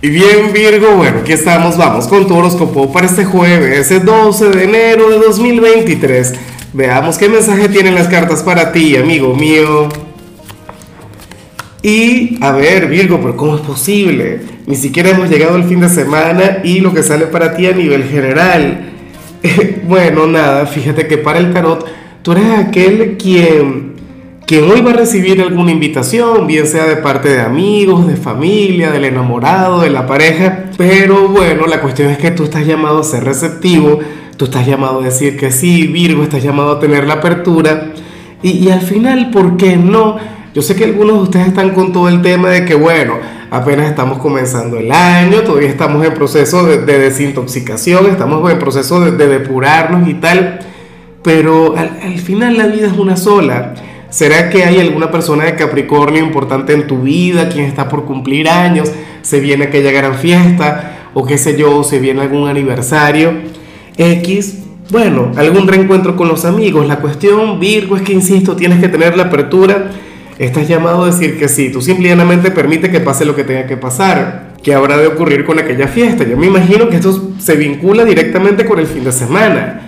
Y bien Virgo, bueno, aquí estamos, vamos con tu horóscopo para este jueves, el 12 de enero de 2023. Veamos qué mensaje tienen las cartas para ti, amigo mío. Y a ver, Virgo, pero ¿cómo es posible? Ni siquiera hemos llegado al fin de semana y lo que sale para ti a nivel general. bueno, nada, fíjate que para el tarot tú eres aquel quien quien hoy va a recibir alguna invitación, bien sea de parte de amigos, de familia, del enamorado, de la pareja, pero bueno, la cuestión es que tú estás llamado a ser receptivo, tú estás llamado a decir que sí, Virgo, estás llamado a tener la apertura, y, al final, ¿por qué no? Yo sé que algunos de ustedes están con todo el tema de que, bueno, apenas estamos comenzando el año, todavía estamos en proceso de, desintoxicación, estamos en proceso de, depurarnos y tal, pero al, al final la vida es una sola. ¿Será que hay alguna persona de Capricornio importante en tu vida, quien está por cumplir años, se viene aquella gran fiesta, o qué sé yo, se viene algún aniversario? X, bueno, algún reencuentro con los amigos. La cuestión, Virgo, es que, insisto, tienes que tener la apertura. Estás llamado a decir que sí, tú simplemente permite que pase lo que tenga que pasar. ¿Qué habrá de ocurrir con aquella fiesta? Yo me imagino que esto se vincula directamente con el fin de semana.